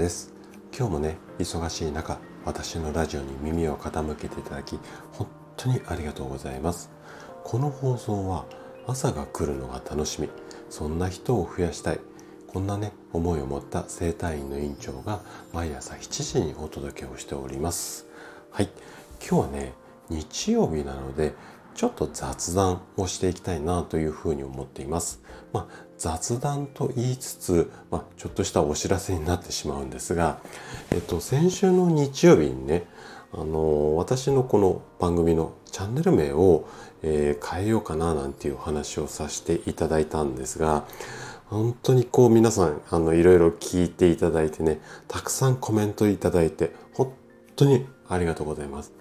です。今日もね忙しい中私のラジオに耳を傾けていただき本当にありがとうございます。この放送は朝が来るのが楽しみ。そんな人を増やしたい。こんなね思いを持った整体院の院長が毎朝7時にお届けをしております。はい。今日はね日曜日なのでちょっと雑談をしていきたいなというふうに思っています。まあ、雑談と言いつつ、まあ、ちょっとしたお知らせになってしまうんですが、えっと、先週の日曜日にね、あの私のこの番組のチャンネル名を、えー、変えようかななんていうお話をさせていただいたんですが、本当にこう皆さん、あの、いろいろ聞いていただいてね、たくさんコメントいただいて、本当にありがとうございます。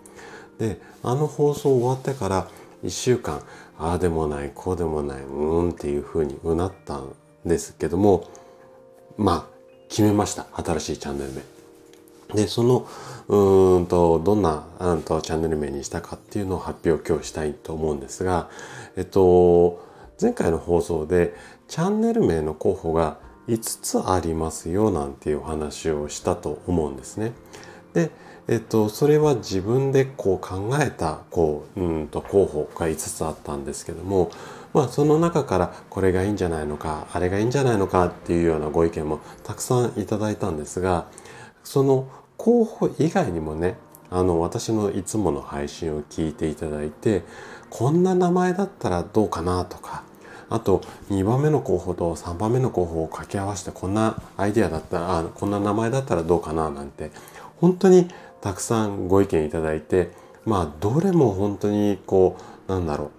で、あの放送終わってから、1週間ああでもないこうでもないうーんっていうふうにうなったんですけどもまあ決めました新しいチャンネル名。でそのうんとどんなうんとチャンネル名にしたかっていうのを発表今日したいと思うんですがえっと前回の放送でチャンネル名の候補が5つありますよなんていうお話をしたと思うんですね。でえっと、それは自分でこう考えたこううんと候補が5つあったんですけども、まあ、その中からこれがいいんじゃないのかあれがいいんじゃないのかっていうようなご意見もたくさんいただいたんですがその候補以外にもねあの私のいつもの配信を聞いていただいてこんな名前だったらどうかなとかあと2番目の候補と3番目の候補を掛け合わせてこんなアイデアだったらあこんな名前だったらどうかななんて本当にたくさんご意見いただいてまあどれも本当にこうなんだろ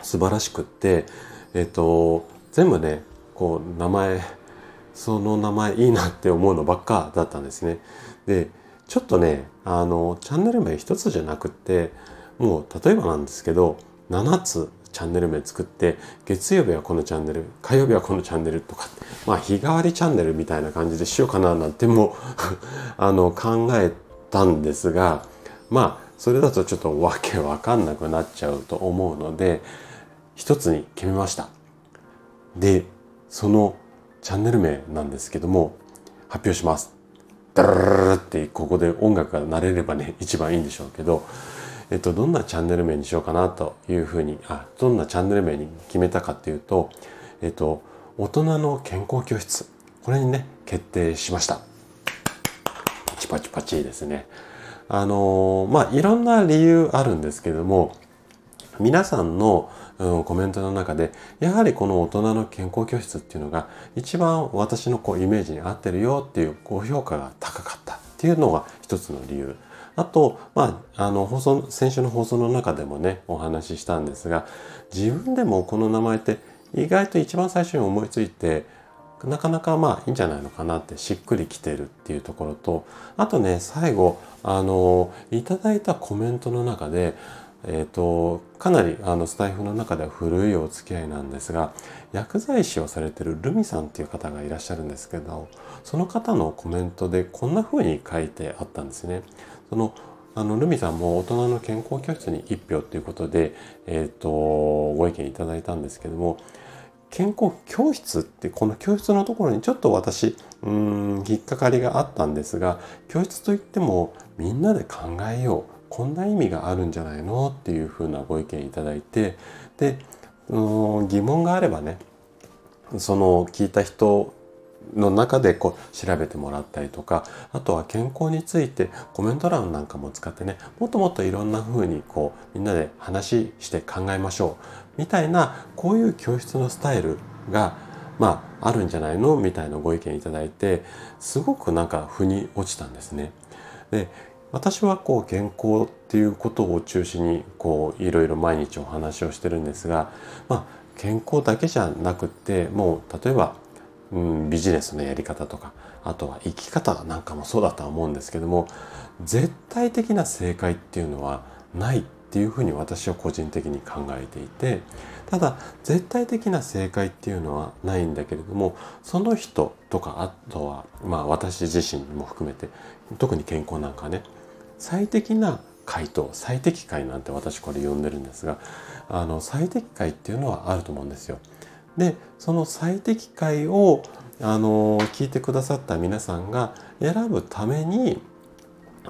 う素晴らしくってえっ、と全部ねこう名前その名前いいなって思うのばっかだったんですね。でちょっとねあのチャンネル名一つじゃなくってもう例えばなんですけど7つチャンネル名作って月曜日はこのチャンネル火曜日はこのチャンネルとかまあ日替わりチャンネルみたいな感じでしようかななんても あの考えたんですがまあそれだとちょっとわけわかんなくなっちゃうと思うので一つに決めました。でそのチャンネル名なんですけども発表します。ダラララってここで音楽が鳴れればね一番いいんでしょうけどえっとどんなチャンネル名にしようかなというふうにあどんなチャンネル名に決めたかっていうとえっと大人の健康教室これにね決定しましたチパチパチですね。あのまあいろんな理由あるんですけども皆さんの、うん、コメントの中でやはりこの大人の健康教室っていうのが一番私のこうイメージに合ってるよっていうご評価が高かったっていうのが一つの理由。あと、まあ、あの、放送、先週の放送の中でもね、お話ししたんですが、自分でもこの名前って意外と一番最初に思いついて、なかなかまあいいんじゃないのかなってしっくりきてるっていうところとあとね最後あのいただいたコメントの中でえーと、かなりあのスタイフの中では古いお付き合いなんですが薬剤師をされてるルミさんっていう方がいらっしゃるんですけどその方のコメントでこんな風に書いてあったんですね。そのあのルミさんも大人の健康教室に1票ということで、えーとご意見いただいたんですけども健康教室ってこの教室のところにちょっと私うん引っかかりがあったんですが教室といってもみんなで考えようこんな意味があるんじゃないのっていうふうなご意見いただいてで疑問があればねその聞いた人の中でこう調べてもらったりとかあとは健康についてコメント欄なんかも使ってねもっともっといろんな風にこうみんなで話して考えましょうみたいなこういう教室のスタイルがまああるんじゃないの？みたいなご意見いただいてすごくなんか腑に落ちたんですね。で私はこう健康っていうことを中心にこういろいろ毎日お話をしてるんですが、まあ、健康だけじゃなくってもう例えばうん、ビジネスのやり方とかあとは生き方なんかもそうだとは思うんですけども絶対的な正解っていうのはないっていうふうに私は個人的に考えていてただ絶対的な正解っていうのはないんだけれどもその人とかあとはまあ私自身も含めて特に健康なんかね最適な回答最適解なんて私これ呼んでるんですがあの最適解っていうのはあると思うんですよ。でその最適解を、あの聞いてくださった皆さんが選ぶために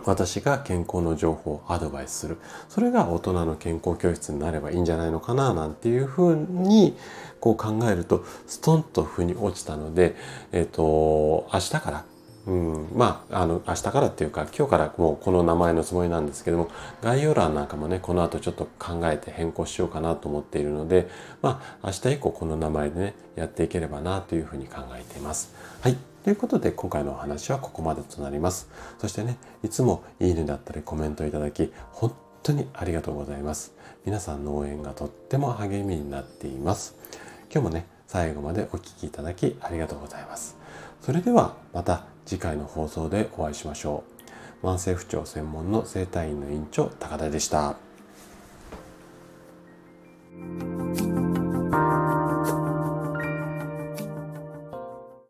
私が健康の情報をアドバイスする。それが大人の健康教室になればいいんじゃないのかななんていうふうにこう考えるとストンと腑に落ちたのでえっ、ー、と明日からうん、まあ、あの、明日からっていうか、今日からもうこの名前のつもりなんですけども、概要欄なんかもね、この後ちょっと考えて変更しようかなと思っているので、まあ、明日以降この名前でね、やっていければなというふうに考えています。はい。ということで今回のお話はここまでとなります。そしてね、いつもいいねだったりコメントいただき、本当にありがとうございます。皆さんの応援がとっても励みになっています。今日もね、最後までお聴きいただきありがとうございます。それではまた次回の放送でお会いしましょう。慢性不調専門の整体院の院長高田でした。